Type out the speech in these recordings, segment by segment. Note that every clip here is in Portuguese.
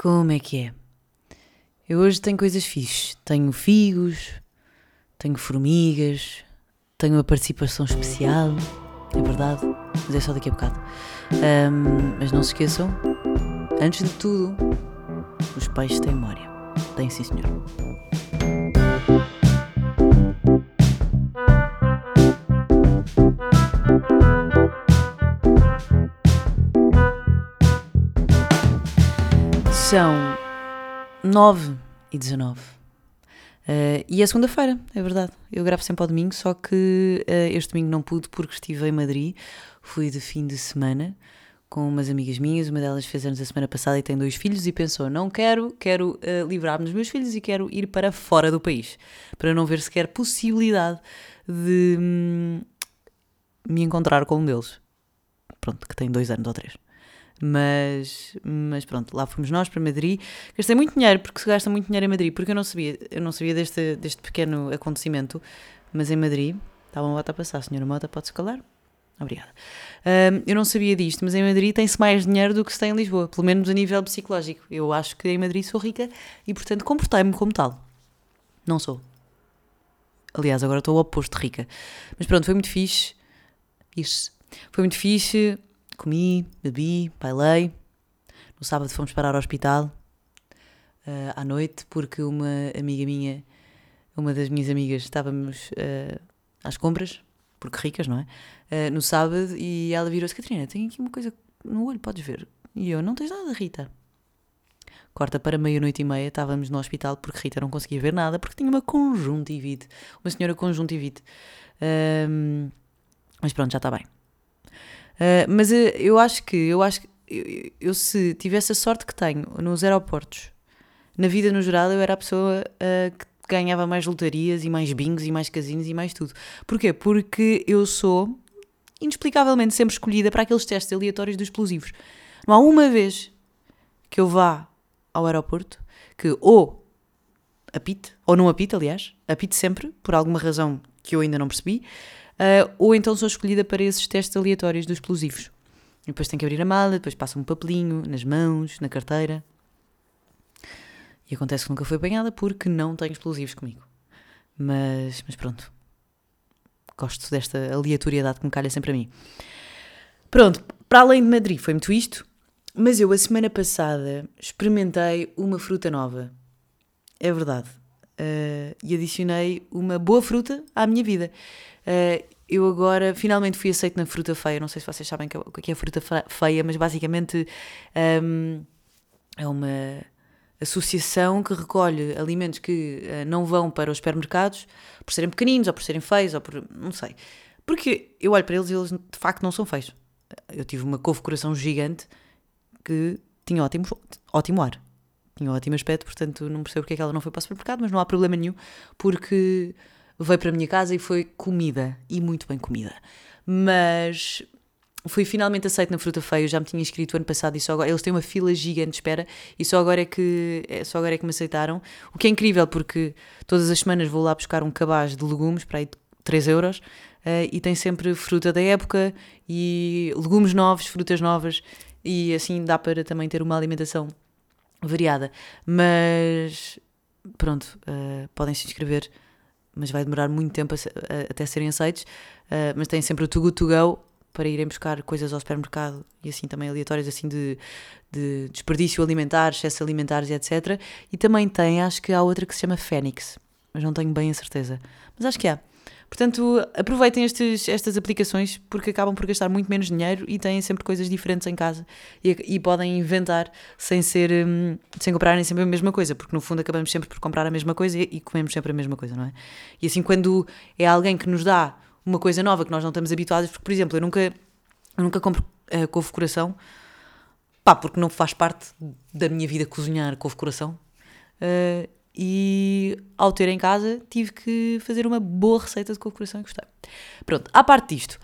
Como é que é? Eu hoje tenho coisas fixes. Tenho figos, tenho formigas, tenho uma participação especial, é verdade, mas é só daqui a bocado. Ahm, mas não se esqueçam, antes de tudo, os peixes têm memória. Têm sim, senhor. São 9 e 19. Uh, e é segunda-feira, é verdade. Eu gravo sempre ao domingo, só que uh, este domingo não pude porque estive em Madrid. Fui de fim de semana com umas amigas minhas. Uma delas fez anos a semana passada e tem dois filhos e pensou: não quero, quero uh, livrar-me dos meus filhos e quero ir para fora do país para não ver sequer possibilidade de hum, me encontrar com um deles. Pronto, que tem dois anos ou três. Mas, mas pronto, lá fomos nós para Madrid. Gastei muito dinheiro, porque se gasta muito dinheiro em Madrid, porque eu não sabia, eu não sabia deste, deste pequeno acontecimento, mas em Madrid, estava uma moto a passar, senhora Mota, pode-se calar? Obrigada. Um, eu não sabia disto, mas em Madrid tem-se mais dinheiro do que se tem em Lisboa, pelo menos a nível psicológico. Eu acho que em Madrid sou rica e, portanto, comportei-me como tal. Não sou. Aliás, agora estou o oposto de rica. Mas pronto, foi muito fixe. Isso. Foi muito fixe comi, bebi, bailei. No sábado fomos parar ao hospital uh, à noite porque uma amiga minha, uma das minhas amigas, estávamos uh, às compras, porque ricas, não é? Uh, no sábado e ela virou-se: Catarina, tenho aqui uma coisa no olho, podes ver. E eu: Não tens nada, Rita. Corta para meia-noite e meia, estávamos no hospital porque Rita não conseguia ver nada porque tinha uma conjuntivite, uma senhora conjuntivite. Um, mas pronto, já está bem. Uh, mas uh, eu acho que, eu acho que eu, eu, se tivesse a sorte que tenho nos aeroportos, na vida no geral, eu era a pessoa uh, que ganhava mais lotarias e mais bingos e mais casinos e mais tudo. Porquê? Porque eu sou inexplicavelmente sempre escolhida para aqueles testes aleatórios dos explosivos. Não há uma vez que eu vá ao aeroporto que ou apite, ou não apite, aliás, apite sempre, por alguma razão que eu ainda não percebi, uh, ou então sou escolhida para esses testes aleatórios dos explosivos. E depois tenho que abrir a mala, depois passa um papelinho nas mãos, na carteira. E acontece que nunca fui apanhada porque não tenho explosivos comigo. Mas, mas pronto. Gosto desta aleatoriedade que me calha sempre a mim. Pronto, para além de Madrid foi muito isto, mas eu a semana passada experimentei uma fruta nova. É verdade. Uh, e adicionei uma boa fruta à minha vida. Uh, eu agora finalmente fui aceito na fruta feia. Não sei se vocês sabem o que é fruta feia, mas basicamente um, é uma associação que recolhe alimentos que uh, não vão para os supermercados por serem pequeninos ou por serem feios ou por. não sei. Porque eu olho para eles e eles de facto não são feios. Eu tive uma couve-coração gigante que tinha ótimo, ótimo ar. Tinha um ótimo aspecto, portanto não percebo porque é que ela não foi para o supermercado, mas não há problema nenhum, porque veio para a minha casa e foi comida, e muito bem comida. Mas fui finalmente aceito na Fruta Feia, eu já me tinha inscrito ano passado e só agora, eles têm uma fila gigante de espera e só agora é que é, só agora é que me aceitaram, o que é incrível porque todas as semanas vou lá buscar um cabaz de legumes para aí 3 euros uh, e tem sempre fruta da época e legumes novos, frutas novas e assim dá para também ter uma alimentação variada, mas pronto, uh, podem se inscrever mas vai demorar muito tempo a, a, até serem aceitos. Uh, mas tem sempre o Too Good To Go para irem buscar coisas ao supermercado e assim também aleatórias assim de, de desperdício alimentar, excesso alimentares e etc. E também tem, acho que há outra que se chama Fênix, mas não tenho bem a certeza. Mas acho que há. Portanto, aproveitem estes, estas aplicações porque acabam por gastar muito menos dinheiro e têm sempre coisas diferentes em casa e, e podem inventar sem ser hum, sem comprarem sempre a mesma coisa, porque no fundo acabamos sempre por comprar a mesma coisa e, e comemos sempre a mesma coisa, não é? E assim, quando é alguém que nos dá uma coisa nova que nós não estamos habituados, porque, por exemplo, eu nunca, eu nunca compro uh, couve-coração, pá, porque não faz parte da minha vida cozinhar couve-coração. Uh, e ao ter em casa tive que fazer uma boa receita de couve coração e gostei. Pronto, à parte disto,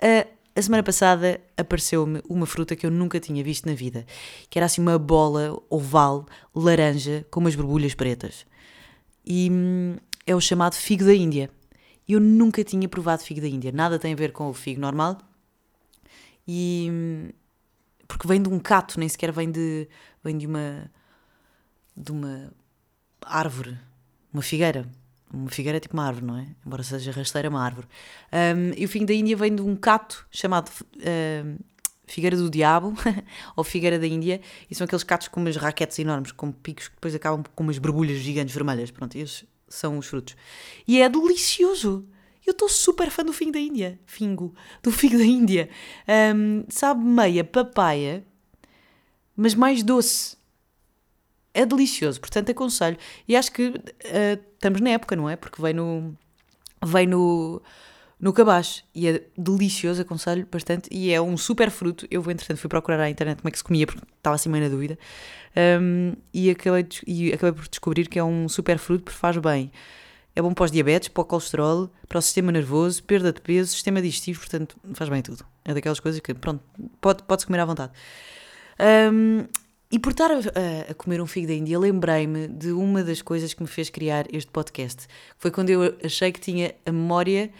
a, a semana passada apareceu-me uma fruta que eu nunca tinha visto na vida, que era assim uma bola oval, laranja, com umas borbulhas pretas. E hum, é o chamado figo da Índia. Eu nunca tinha provado figo da Índia, nada tem a ver com o figo normal. E hum, porque vem de um cato, nem sequer vem de, vem de uma de uma árvore, uma figueira. Uma figueira é tipo uma árvore, não é? Embora seja rasteira, é uma árvore. Um, e o fim da Índia vem de um cato chamado uh, Figueira do Diabo, ou Figueira da Índia, e são aqueles catos com umas raquetes enormes, com picos que depois acabam com umas borbulhas gigantes vermelhas. Pronto, esses são os frutos. E é delicioso! Eu estou super fã do figo da Índia. Fingo. Do figo da Índia. Um, sabe meia papaya, mas mais doce. É delicioso, portanto aconselho. E acho que uh, estamos na época, não é? Porque vem no. Vem no no cabaz e é delicioso, aconselho bastante e é um super fruto. Eu vou, entretanto, fui procurar à internet como é que se comia porque estava assim meio na dúvida um, e, acabei de, e acabei por descobrir que é um super fruto porque faz bem. É bom para os diabetes, para o colesterol, para o sistema nervoso, perda de peso, sistema digestivo, portanto faz bem tudo. É daquelas coisas que, pronto, pode, pode-se comer à vontade. Um, e por estar a, a, comer um figo da Índia, lembrei-me de uma das coisas que me fez criar este podcast. Foi quando eu achei que tinha a memória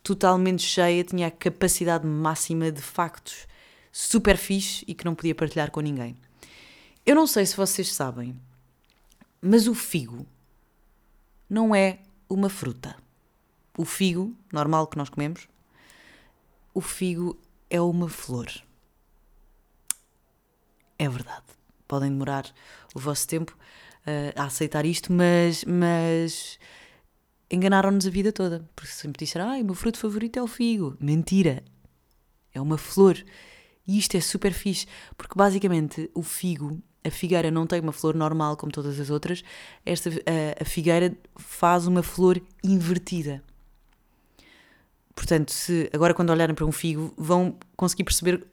totalmente cheia, tinha a capacidade máxima de factos super fixe e que não podia partilhar com ninguém. Eu não sei se vocês sabem, mas o figo não é uma fruta. O figo, normal que nós comemos, o figo é uma flor. É verdade. Podem demorar o vosso tempo uh, a aceitar isto, mas, mas enganaram-nos a vida toda. Porque sempre disseram, ah, o meu fruto favorito é o figo. Mentira. É uma flor. E isto é super fixe, porque basicamente o figo, a figueira não tem uma flor normal como todas as outras, esta, a, a figueira faz uma flor invertida. Portanto, se agora quando olharem para um figo, vão conseguir perceber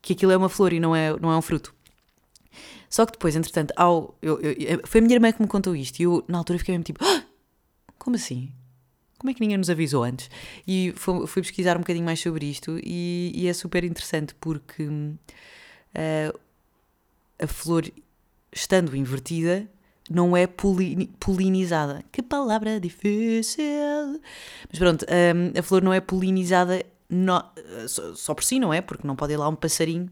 que aquilo é uma flor e não é, não é um fruto. Só que depois, entretanto, ao, eu, eu, foi a minha irmã que me contou isto e eu, na altura, fiquei mesmo tipo: ah! como assim? Como é que ninguém nos avisou antes? E fui, fui pesquisar um bocadinho mais sobre isto e, e é super interessante porque uh, a flor, estando invertida, não é polinizada. Que palavra difícil! Mas pronto, um, eh, a flor não é polinizada no, só, só, por si, não é? Porque não pode ir lá um passarinho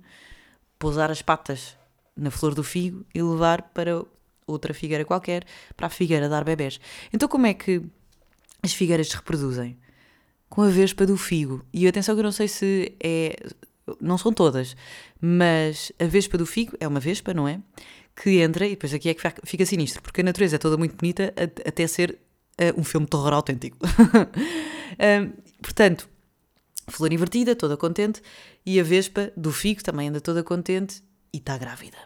pousar as patas na flor do figo e levar para outra figueira qualquer para a figueira dar bebés. Então, como é que as figueiras se reproduzem? Com a vespa do figo. E atenção que eu não sei se é. Não são todas, mas a vespa do figo é uma vespa, não é? Que entra, e depois aqui é que fica sinistro, porque a natureza é toda muito bonita até ser uh, um filme de terror autêntico. uh, portanto, flor invertida, toda contente, e a vespa do figo também anda toda contente e está grávida.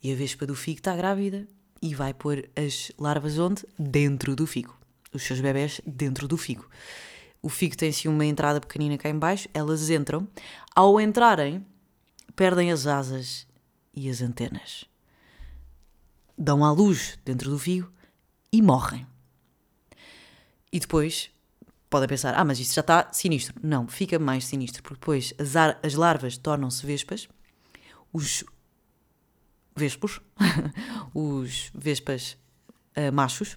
E a vespa do figo está grávida e vai pôr as larvas onde? Dentro do figo. Os seus bebés dentro do figo. O figo tem assim uma entrada pequenina cá em baixo, elas entram. Ao entrarem, perdem as asas e as antenas. Dão à luz dentro do figo e morrem. E depois podem pensar: ah, mas isto já está sinistro. Não, fica mais sinistro, porque depois as, as larvas tornam-se vespas, os vespos, os vespas uh, machos,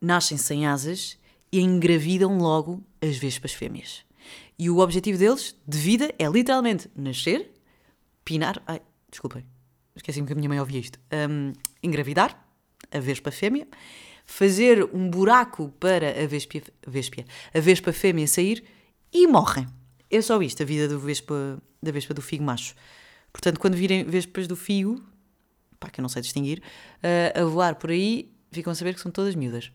nascem sem asas e engravidam logo as vespas fêmeas. E o objetivo deles, de vida, é literalmente nascer, pinar. Ai, desculpem, esqueci-me que a minha mãe ouvia isto. Um, engravidar a vespa fêmea, fazer um buraco para a vespa, vespa, a vespa fêmea sair e morrem. É só isto, a vida vespa, da vespa do figo macho. Portanto, quando virem vespas do fio, pá, que eu não sei distinguir, uh, a voar por aí, ficam a saber que são todas miúdas.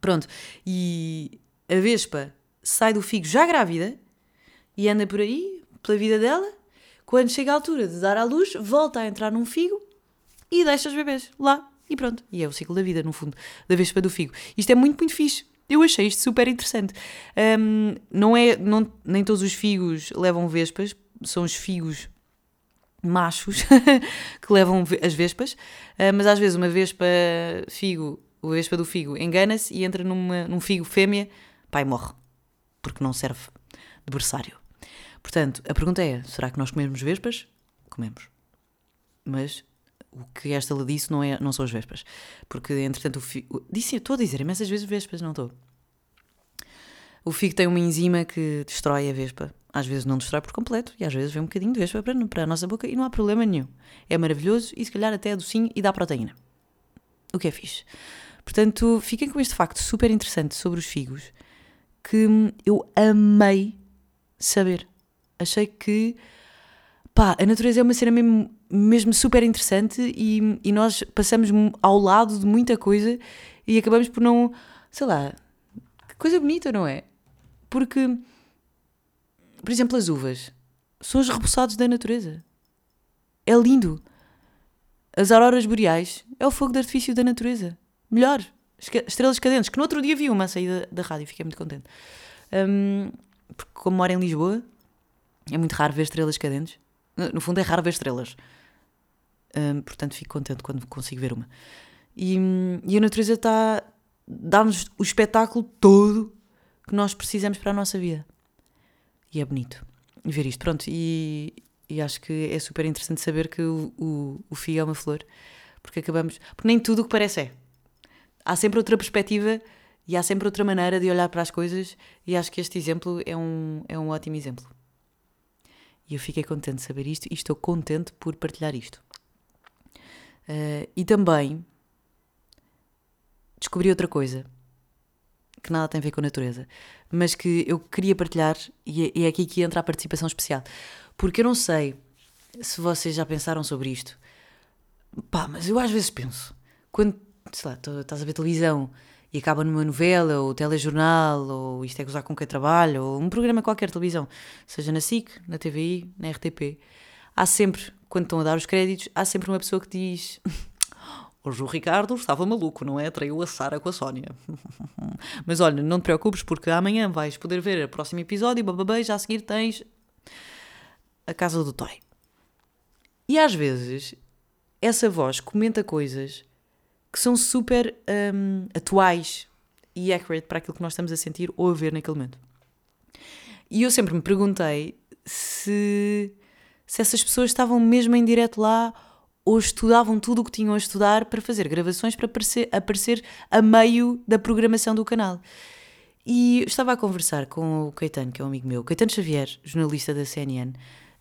Pronto, e a vespa sai do figo já grávida e anda por aí, pela vida dela. Quando chega a altura de dar à luz, volta a entrar num figo e deixa os bebês lá. E pronto. E é o ciclo da vida, no fundo, da vespa do figo. Isto é muito, muito fixe. Eu achei isto super interessante. Um, não é, não, nem todos os figos levam vespas, são os figos machos que levam as vespas, uh, mas às vezes uma vespa figo, a vespa do figo, engana-se e entra numa, num figo fêmea, pai morre, porque não serve de berçário. Portanto, a pergunta é: será que nós comemos vespas? Comemos. Mas o que esta lhe disse não, é, não são as vespas. Porque, entretanto, o figo. Disse, estou a dizer imensas vezes vespas, não estou. O figo tem uma enzima que destrói a vespa. Às vezes não destrói por completo e às vezes vem um bocadinho de vespa para, para a nossa boca e não há problema nenhum. É maravilhoso e se calhar até é docinho e dá proteína. O que é fixe. Portanto, fiquem com este facto super interessante sobre os figos que eu amei saber. Achei que pá, a natureza é uma cena mesmo, mesmo super interessante e, e nós passamos ao lado de muita coisa e acabamos por não, sei lá, que coisa bonita, não é? Porque, por exemplo, as uvas são os reboçados da natureza. É lindo. As auroras boreais é o fogo de artifício da natureza. Melhor. Estrelas cadentes, que no outro dia vi uma saída da rádio, fiquei muito contente. Um, porque como moro em Lisboa, é muito raro ver estrelas cadentes. No fundo, é raro ver estrelas. Um, portanto, fico contente quando consigo ver uma. E, e a natureza está. dá-nos o espetáculo todo que nós precisamos para a nossa vida. E é bonito ver isto. Pronto, e, e acho que é super interessante saber que o, o, o fio é uma flor. Porque acabamos. Porque nem tudo o que parece é. Há sempre outra perspectiva e há sempre outra maneira de olhar para as coisas, e acho que este exemplo é um, é um ótimo exemplo. E eu fiquei contente de saber isto e estou contente por partilhar isto. Uh, e também descobri outra coisa que nada tem a ver com a natureza, mas que eu queria partilhar e é, é aqui que entra a participação especial. Porque eu não sei se vocês já pensaram sobre isto. Pá, mas eu às vezes penso, quando, sei lá, estás a ver televisão e acaba numa novela, ou telejornal, ou isto é gozar com quem trabalha, ou um programa qualquer televisão, seja na SIC, na TVI, na RTP, há sempre, quando estão a dar os créditos, há sempre uma pessoa que diz. Hoje o Ricardo estava maluco, não é? Traiu a Sara com a Sónia. Mas olha, não te preocupes, porque amanhã vais poder ver o próximo episódio e bababá, já a seguir tens a casa do Toy. E às vezes essa voz comenta coisas que são super um, atuais e accurate para aquilo que nós estamos a sentir ou a ver naquele momento. E eu sempre me perguntei se, se essas pessoas estavam mesmo em direto lá ou estudavam tudo o que tinham a estudar para fazer gravações para aparecer, aparecer a meio da programação do canal. E estava a conversar com o Caetano, que é um amigo meu, Caetano Xavier, jornalista da CNN, uh,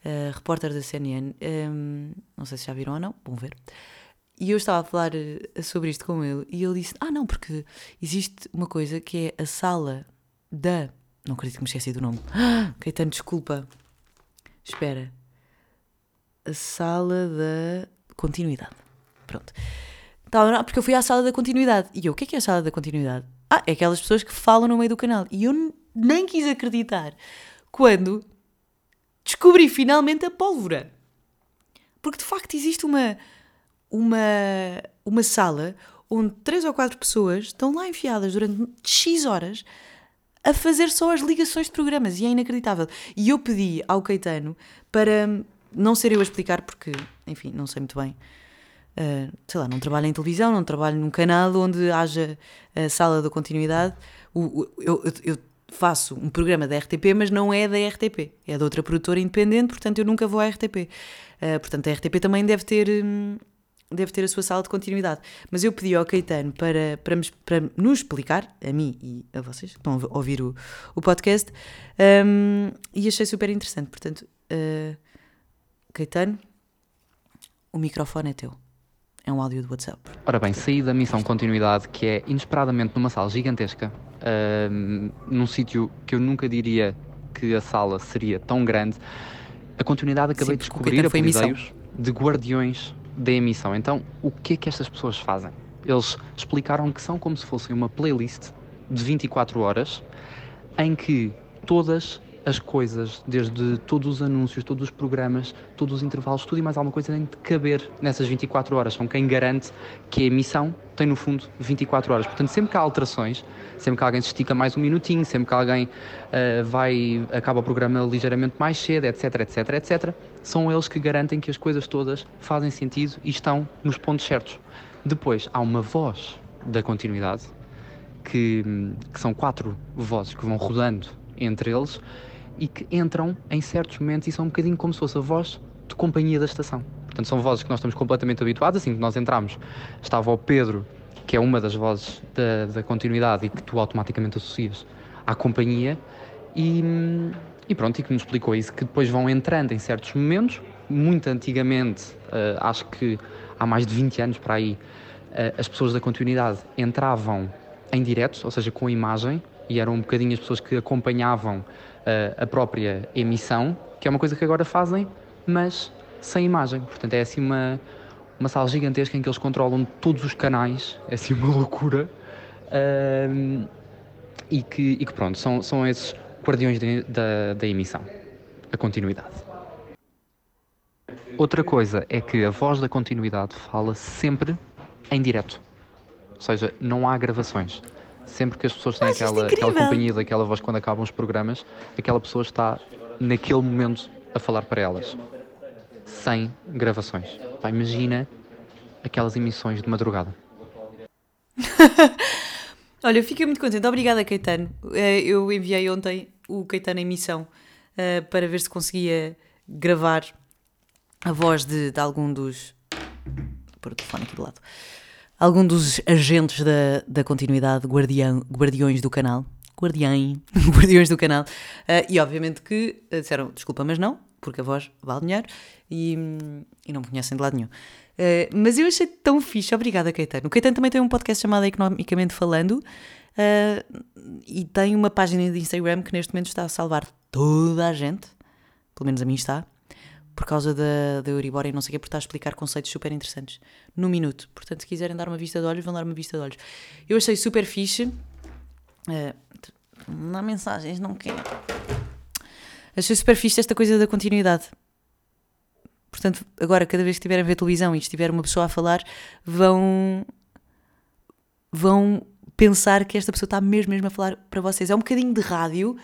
eh, repórter da CNN, um, não sei se já viram ou não, vão ver. E eu estava a falar eh, sobre isto com ele e ele disse: Ah, não, porque existe uma coisa que é a sala da. Não acredito que me esqueci do nome. Caetano, desculpa. Espera. A sala da continuidade. Pronto. Não, porque eu fui à sala da continuidade. E eu, o que é que é a sala da continuidade? Ah, é aquelas pessoas que falam no meio do canal. E eu nem quis acreditar quando descobri finalmente a pólvora. Porque de facto existe uma uma, uma sala onde três ou quatro pessoas estão lá enfiadas durante X horas a fazer só as ligações de programas e é inacreditável. E eu pedi ao Caetano para não ser eu a explicar, porque, enfim, não sei muito bem. Uh, sei lá, não trabalho em televisão, não trabalho num canal onde haja a sala da continuidade. O, o, eu, eu, faço um programa da RTP, mas não é da RTP, é de outra produtora independente, portanto eu nunca vou à RTP. Uh, ah, portanto, a RTP também deve ter. Hum, deve ter a sua sala de continuidade. Mas eu pedi ao Caetano para, para, me, para nos explicar, a mim e a vocês, que estão a ouvir o, o podcast, um, e achei super interessante. Portanto, uh, Caetano, o microfone é teu. É um áudio do WhatsApp. Ora bem, saí da missão continuidade, que é inesperadamente numa sala gigantesca, uh, num sítio que eu nunca diria que a sala seria tão grande. A continuidade acabei Sim, de descobrir apelideios de guardiões da emissão. Então, o que é que estas pessoas fazem? Eles explicaram que são como se fossem uma playlist de 24 horas em que todas as coisas, desde todos os anúncios, todos os programas, todos os intervalos, tudo e mais alguma coisa tem de caber nessas 24 horas. São quem garante que a emissão tem, no fundo, 24 horas. Portanto, sempre que há alterações, sempre que alguém se estica mais um minutinho, sempre que alguém uh, vai, acaba o programa ligeiramente mais cedo, etc, etc, etc, são eles que garantem que as coisas todas fazem sentido e estão nos pontos certos. Depois, há uma voz da continuidade, que, que são quatro vozes que vão rodando entre eles e que entram em certos momentos e são um bocadinho como se fosse a voz de companhia da estação. Portanto, são vozes que nós estamos completamente habituados. Assim que nós entramos, estava o Pedro, que é uma das vozes da, da continuidade e que tu automaticamente associas à companhia e, e pronto, e que nos explicou isso, que depois vão entrando em certos momentos, muito antigamente, uh, acho que há mais de 20 anos para aí, uh, as pessoas da continuidade entravam em direto, ou seja, com imagem, e eram um bocadinho as pessoas que acompanhavam uh, a própria emissão, que é uma coisa que agora fazem, mas sem imagem. Portanto, é assim uma, uma sala gigantesca em que eles controlam todos os canais, é assim uma loucura. Uh, e, que, e que pronto, são, são esses guardiões de, da, da emissão, a continuidade. Outra coisa é que a voz da continuidade fala sempre em direto. Ou seja, não há gravações. Sempre que as pessoas têm aquela, aquela companhia daquela voz quando acabam os programas, aquela pessoa está naquele momento a falar para elas. Sem gravações. Pá, imagina aquelas emissões de madrugada. Olha, eu fiquei muito contente. Obrigada, Caetano. Eh, eu enviei ontem o Caetano em missão uh, para ver se conseguia gravar a voz de, de algum dos. Pôr o telefone aqui do lado. Algum dos agentes da, da continuidade, guardião, guardiões do canal. Guardião, guardiões do canal. Uh, e obviamente que disseram desculpa, mas não, porque a voz vale dinheiro e, e não me conhecem de lado nenhum. Uh, mas eu achei tão fixe, obrigada Caetano. O Caetano também tem um podcast chamado Economicamente Falando uh, e tem uma página de Instagram que neste momento está a salvar toda a gente, pelo menos a mim está, por causa da, da Euribor e não sei o quê, porque está a explicar conceitos super interessantes no minuto. Portanto, se quiserem dar uma vista de olhos, vão dar uma vista de olhos. Eu achei super fixe. Uh, não mensagens, não quero. Achei super fixe esta coisa da continuidade. Portanto, agora, cada vez que estiverem a ver televisão e estiver uma pessoa a falar, vão. vão pensar que esta pessoa está mesmo, mesmo a falar para vocês. É um bocadinho de rádio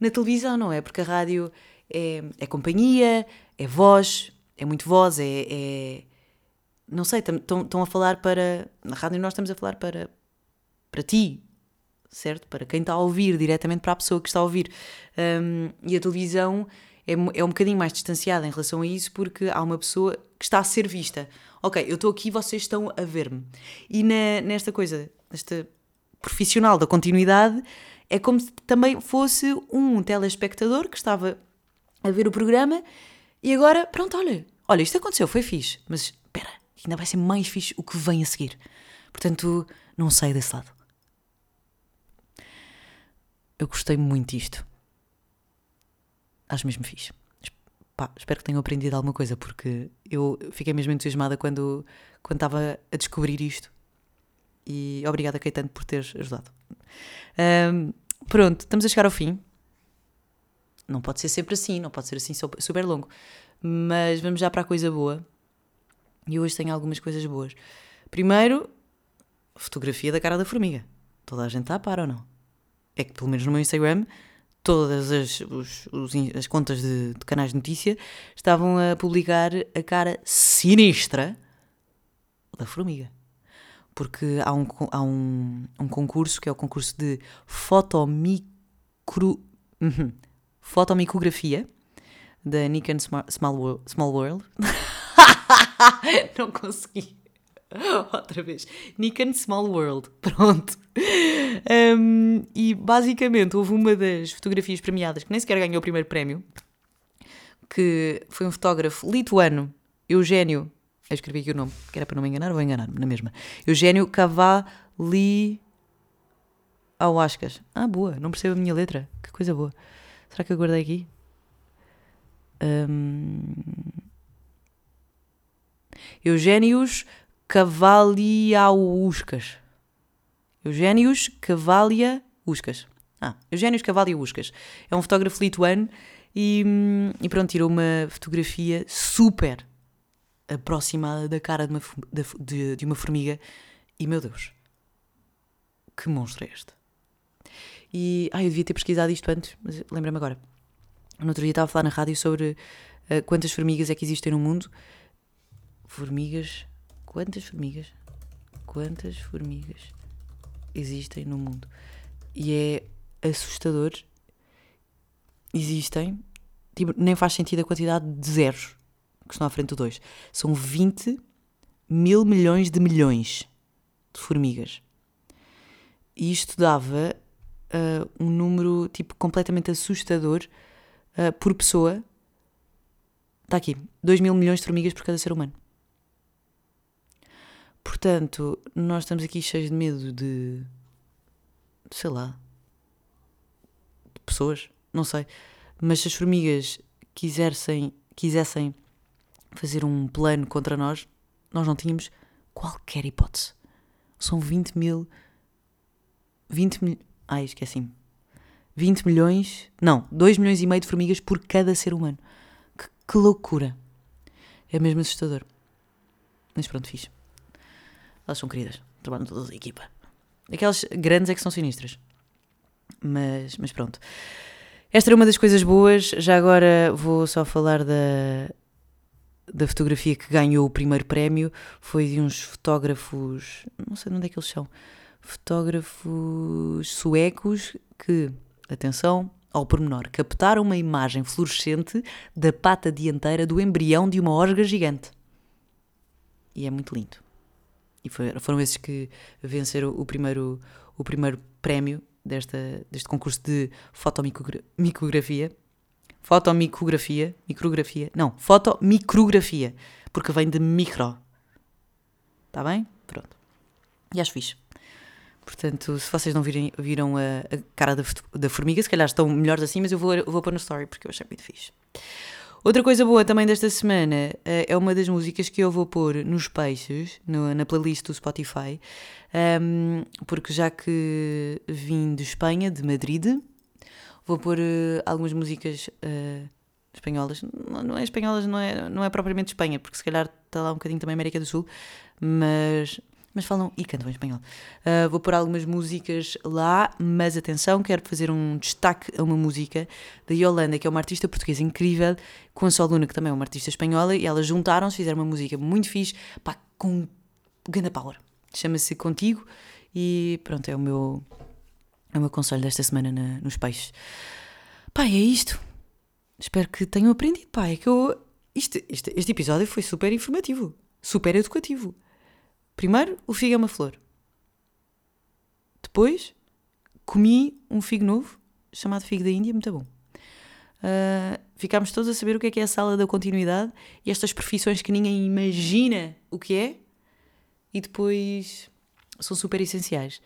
na televisão, não é? Porque a rádio é, é companhia, é voz, é muito voz, é. é não sei, estão a falar para. Na rádio nós estamos a falar para. para ti, certo? Para quem está a ouvir, diretamente para a pessoa que está a ouvir. Um, e a televisão é, é um bocadinho mais distanciada em relação a isso porque há uma pessoa que está a ser vista. Ok, eu estou aqui vocês estão a ver-me. E na, nesta coisa, nesta profissional da continuidade, é como se também fosse um telespectador que estava a ver o programa e agora, pronto, olha, olha, isto aconteceu, foi fixe, mas espera, ainda vai ser mais fixe o que vem a seguir. Portanto, não sei desse lado. Eu gostei muito disto acho mesmo fixe. Pá, espero que tenham aprendido alguma coisa, porque eu fiquei mesmo entusiasmada quando, quando estava a descobrir isto. E obrigada, Caetano, por teres ajudado. Um, pronto, estamos a chegar ao fim. Não pode ser sempre assim, não pode ser assim super longo. Mas vamos já para a coisa boa. E hoje tenho algumas coisas boas. Primeiro, fotografia da cara da formiga. Toda a gente está a par ou não? É que pelo menos no meu Instagram todas as, os, os, as contas de, de, canais de notícia estavam a publicar a cara sinistra da formiga. Porque há um, há um, um concurso que é o concurso de fotomicro, uhum, fotomicografia da Nikon Small. Small World. Não consegui. Outra vez. Nikon Small World. Pronto. Um, e basicamente houve uma das fotografias premiadas que nem sequer ganhou o primeiro prémio, que foi um fotógrafo lituano, Eugênio. Eu escrevi aqui o nome, que era para não me enganar, vou enganar-me na mesma. Eugênio Cavalli. Auascas. Ah, boa, não percebo a minha letra. Que coisa boa. Será que eu guardei aqui? Um... Eugénios Cavaliauscas. Eugénios Cavalia Uscas. Ah, Eugénios Cavalia Uscas. É um fotógrafo lituano e, e pronto, tirou uma fotografia super aproximada da cara de uma, de, de uma formiga. E meu Deus, que monstro é este? E ai, eu devia ter pesquisado isto antes, mas lembra-me agora. No outro dia estava a falar na rádio sobre uh, quantas formigas é que existem no mundo. Formigas. Quantas formigas? Quantas formigas existem no mundo. E é assustador. Existem. Tipo, nem faz sentido a quantidade de zeros que estão à frente do 2. São 20 mil milhões de milhões de formigas. E isto dava uh, um número tipo completamente assustador uh, por pessoa. Está aqui, 2 mil milhões de formigas por cada ser humano. Portanto, nós estamos aqui cheios de medo de. sei lá. de pessoas, não sei. Mas se as formigas quisessem, quisessem fazer um plano contra nós, nós não tínhamos qualquer hipótese. São 20 mil. 20 mil. Ai, esqueci-me. 20 milhões. Não, 2 milhões e meio de formigas por cada ser humano. Que, que loucura. É mesmo assustador. Mas pronto, fiz. Elas são queridas. Trabalham todas em equipa. Aquelas grandes é que são sinistras. Mas, mas pronto. Esta era uma das coisas boas. Já agora vou só falar da, da fotografia que ganhou o primeiro prémio. Foi de uns fotógrafos. Não sei de onde é que eles são. Fotógrafos suecos que, atenção ao pormenor, captaram uma imagem fluorescente da pata dianteira do embrião de uma osga gigante. E é muito lindo. E foram esses que venceram o primeiro, o primeiro prémio desta, deste concurso de fotomicografia. Fotomicografia, micrografia, não, fotomicrografia, porque vem de micro. Está bem? Pronto. E acho fixe. Portanto, se vocês não virem, viram a, a cara da, da, formiga, se calhar estão melhores assim, mas eu vou, vou pôr no story porque eu achei muito fixe. Outra coisa boa também desta semana uh, é uma das músicas que eu vou pôr nos peixes, no, na playlist do Spotify, um, porque já que vim de Espanha, de Madrid, vou pôr uh, algumas músicas uh, espanholas. Não, não, é espanholas, não é, não é propriamente Espanha, porque se calhar está lá um bocadinho também América do Sul, mas mas falam e cantam em espanhol. Uh, vou pôr algumas músicas lá, mas atenção, quero fazer um destaque a uma música da Yolanda, que é uma artista portuguesa incrível, com a Soluna, que também é uma artista espanhola, e elas juntaram-se, fizeram uma música muito fixe, pá, com ganda power. Chama-se Contigo, e pronto, é o meu, é o meu conselho desta semana na, nos peixes. Pá, é isto. Espero que tenham aprendido, pá, é que eu... Isto, este, este episódio foi super informativo, super educativo. Primeiro, o figo é uma flor. Depois, comi um figo novo, chamado figo da Índia, muito bom. Uh, ficámos todos a saber o que é que é a sala da continuidade e estas profissões que ninguém imagina o que é e depois são super essenciais.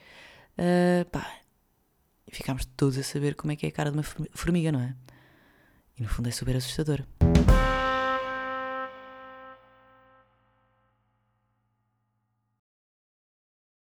Uh, pá, ficámos todos a saber como é que é a cara de uma formiga, não é? E no fundo é super assustador.